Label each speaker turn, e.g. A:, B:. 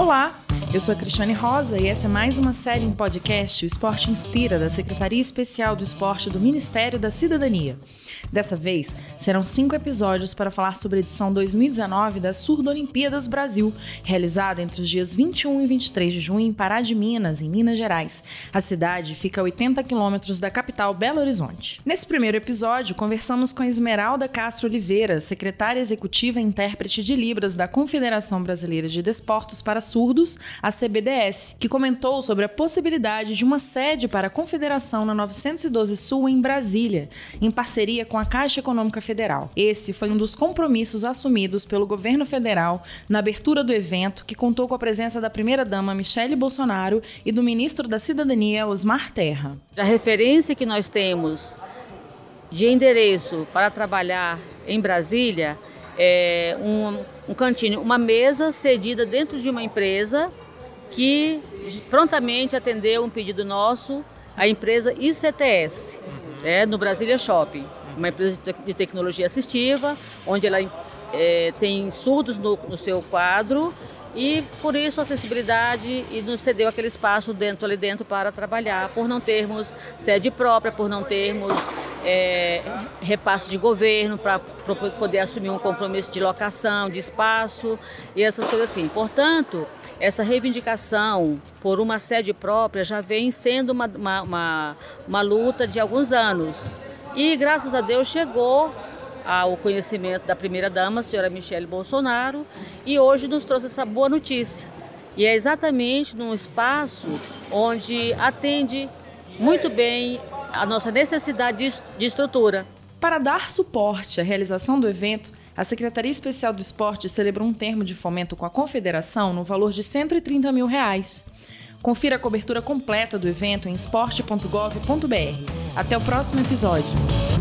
A: Olá, eu sou a Cristiane Rosa e essa é mais uma série em podcast O Esporte Inspira, da Secretaria Especial do Esporte do Ministério da Cidadania. Dessa vez, serão cinco episódios para falar sobre a edição 2019 das Surdo-Olimpíadas Brasil, realizada entre os dias 21 e 23 de junho em Pará de Minas, em Minas Gerais. A cidade fica a 80 quilômetros da capital Belo Horizonte. Nesse primeiro episódio, conversamos com Esmeralda Castro Oliveira, secretária executiva e intérprete de Libras da Confederação Brasileira de Desportos para Surdos, a CBDS, que comentou sobre a possibilidade de uma sede para a Confederação na 912 Sul em Brasília, em parceria com a Caixa Econômica Federal. Esse foi um dos compromissos assumidos pelo governo federal na abertura do evento, que contou com a presença da primeira-dama Michele Bolsonaro e do ministro da Cidadania, Osmar Terra.
B: A referência que nós temos de endereço para trabalhar em Brasília é um, um cantinho, uma mesa cedida dentro de uma empresa que prontamente atendeu um pedido nosso, a empresa ICTS, né, no Brasília Shopping, uma empresa de tecnologia assistiva, onde ela é, tem surdos no, no seu quadro e por isso a acessibilidade e nos cedeu aquele espaço dentro ali dentro para trabalhar, por não termos sede própria, por não termos é, repasse de governo para poder assumir um compromisso de locação, de espaço e essas coisas assim. Portanto, essa reivindicação por uma sede própria já vem sendo uma, uma, uma, uma luta de alguns anos. E graças a Deus chegou ao conhecimento da primeira-dama, a senhora Michele Bolsonaro, e hoje nos trouxe essa boa notícia. E é exatamente num espaço onde atende muito bem a nossa necessidade de estrutura.
A: Para dar suporte à realização do evento, a Secretaria Especial do Esporte celebrou um termo de fomento com a Confederação no valor de 130 mil reais. Confira a cobertura completa do evento em esporte.gov.br. Até o próximo episódio.